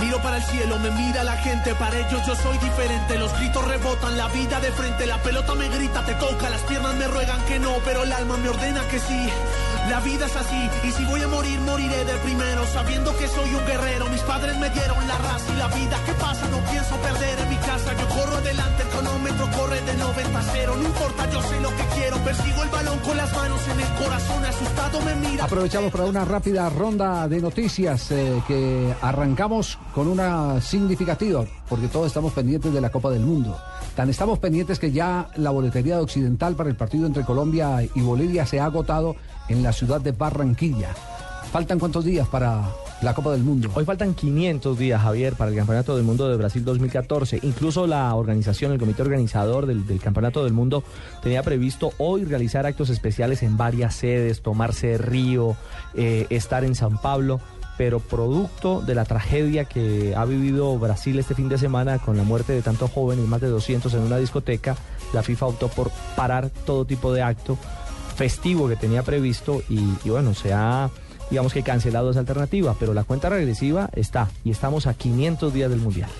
Miro para el cielo, me mira la gente, para ellos yo soy diferente. Los gritos rebotan, la vida de frente, la pelota me grita, te toca, las piernas me ruegan que no, pero el alma me ordena que sí. La vida es así, y si voy a morir, moriré de primero, sabiendo que soy un guerrero. Mis padres me dieron la raza y la vida. ¿Qué pasa? No pienso perder en mi casa. Yo corro adelante, el cronómetro corre de 90 a 0. No importa, yo sé lo que quiero. Persigo el balón con las manos en el corazón. Aprovechamos para una rápida ronda de noticias eh, que arrancamos con una significativa, porque todos estamos pendientes de la Copa del Mundo. Tan estamos pendientes que ya la boletería de Occidental para el partido entre Colombia y Bolivia se ha agotado en la ciudad de Barranquilla. ¿Faltan cuántos días para la Copa del Mundo? Hoy faltan 500 días, Javier, para el Campeonato del Mundo de Brasil 2014. Incluso la organización, el comité organizador del, Campeonato del Mundo tenía previsto hoy realizar actos especiales en varias sedes, tomarse río, eh, estar en San Pablo pero producto de la tragedia que ha vivido Brasil este fin de semana con la muerte de tantos jóvenes, más de 200 en una discoteca, la FIFA optó por parar todo tipo de acto festivo que tenía previsto y, y bueno, se ha digamos que cancelado esa alternativa, pero la cuenta regresiva está y estamos a 500 días del Mundial.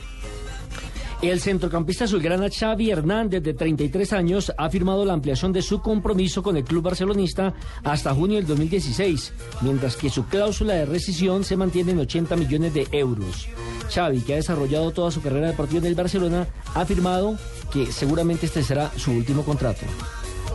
El centrocampista azulgrana Xavi Hernández, de 33 años, ha firmado la ampliación de su compromiso con el club barcelonista hasta junio del 2016, mientras que su cláusula de rescisión se mantiene en 80 millones de euros. Xavi, que ha desarrollado toda su carrera deportiva en el Barcelona, ha afirmado que seguramente este será su último contrato.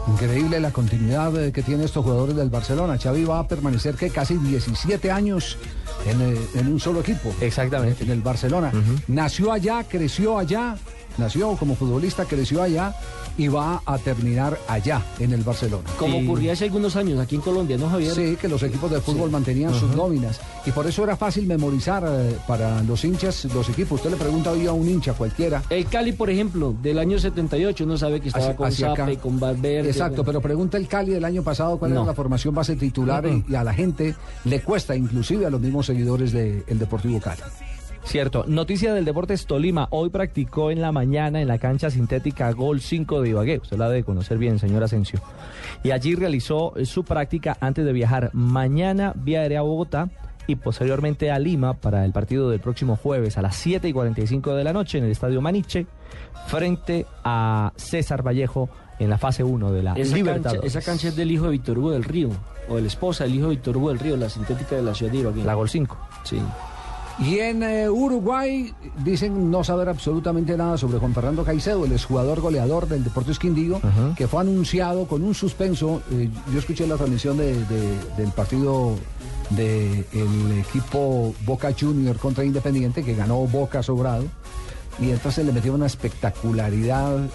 Increíble la continuidad eh, que tienen estos jugadores del Barcelona. Xavi va a permanecer que casi 17 años en, eh, en un solo equipo. Exactamente. En el Barcelona. Nació allá, creció allá, nació como futbolista, creció allá y va a terminar allá, en el Barcelona. Como ocurría hace algunos años aquí en Colombia, ¿no, Javier? Sí, que los equipos de fútbol mantenían sus nóminas. Y por eso era fácil memorizar eh, para los hinchas los equipos. Usted le pregunta hoy a un hincha cualquiera. El Cali, por ejemplo, del año 78, uno sabe que estaba Hacia- con. Zape, con Valverde. Exacto, pero pregunta el Cali del año pasado cuál No. era la formación base titular y a la gente le cuesta, inclusive a los mismos seguidores del Deportivo Cali. Cierto. Noticia del Deportes Tolima. Hoy practicó en la mañana en la cancha sintética Gol 5 de Ibagué. Usted la debe conocer bien, señor Asensio. Y allí realizó eh, su práctica antes de viajar mañana vía aérea a Bogotá y posteriormente a Lima para el partido del próximo jueves a las 7 y 45 de la noche en el Estadio Maniche frente a César Vallejo en la fase 1 de la Esa cancha, Libertadores. esa cancha es del hijo de Víctor Hugo del Río, o de la esposa del hijo de Víctor Hugo del Río, la sintética de la ciudad de Ibagué. La Gol 5. Sí. Y en eh, Uruguay dicen no saber absolutamente nada sobre Juan Fernando Caicedo, el exjugador goleador del Deportes Quindío, que fue anunciado con un suspenso. eh, yo escuché la transmisión de- de- del partido del equipo Boca Junior contra Independiente, que ganó Boca sobrado. Y entonces le metió una espectacularidad. eh,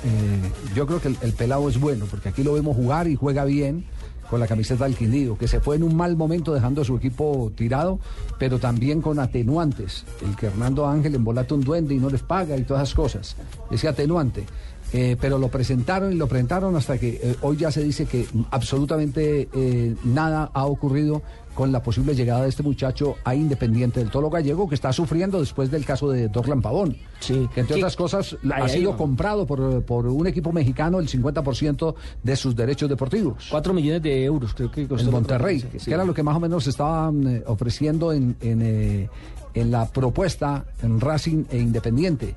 yo creo que el, el pelado es bueno, porque aquí lo vemos jugar y juega bien con la camiseta del Quindío, que se fue en un mal momento dejando a su equipo tirado, pero también con atenuantes. El que Hernando Ángel embolata un duende y no les paga y todas esas cosas. Ese atenuante. Eh, pero lo presentaron y lo presentaron hasta que eh, hoy ya se dice que absolutamente eh, nada ha ocurrido con la posible llegada de este muchacho a Independiente del Tolo Gallego, que está sufriendo después del caso de Dorlan Pavón. Sí. Que entre Sí. otras cosas Ahí, ha sido va. comprado por, por un equipo mexicano el 50% de sus derechos deportivos. 4 millones de euros, creo que costó En Monterrey, que era lo que más o menos estaban eh, ofreciendo en, en, eh, en la propuesta en Racing e Independiente,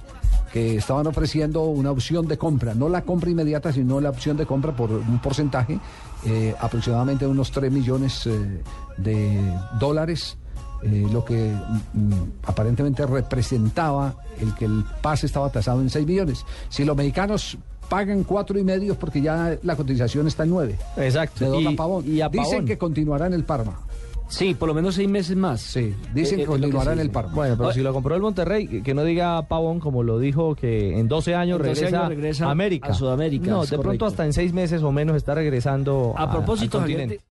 que estaban ofreciendo una opción de compra, no la compra inmediata, sino la opción de compra por un porcentaje, eh, aproximadamente unos 3 millones eh, de dólares. eh, lo que mm, aparentemente representaba el que el pase estaba tasado en 6 millones. Si los mexicanos pagan cuatro y medio porque ya la cotización está en 9 Exacto. de Y- Pavón. y a Dicen que continuará en el Parma. Sí, por lo menos seis meses más. Sí, dicen Eh, que eh, que continuará en el. Parma. Bueno, pero Ah. si lo compró el Monterrey, que, que no diga Pavón como lo dijo que en 12 años, En 12 regresa, años regresa a América. a Sudamérica, No, de correcto. pronto hasta en seis meses o menos está regresando A propósito, al continente.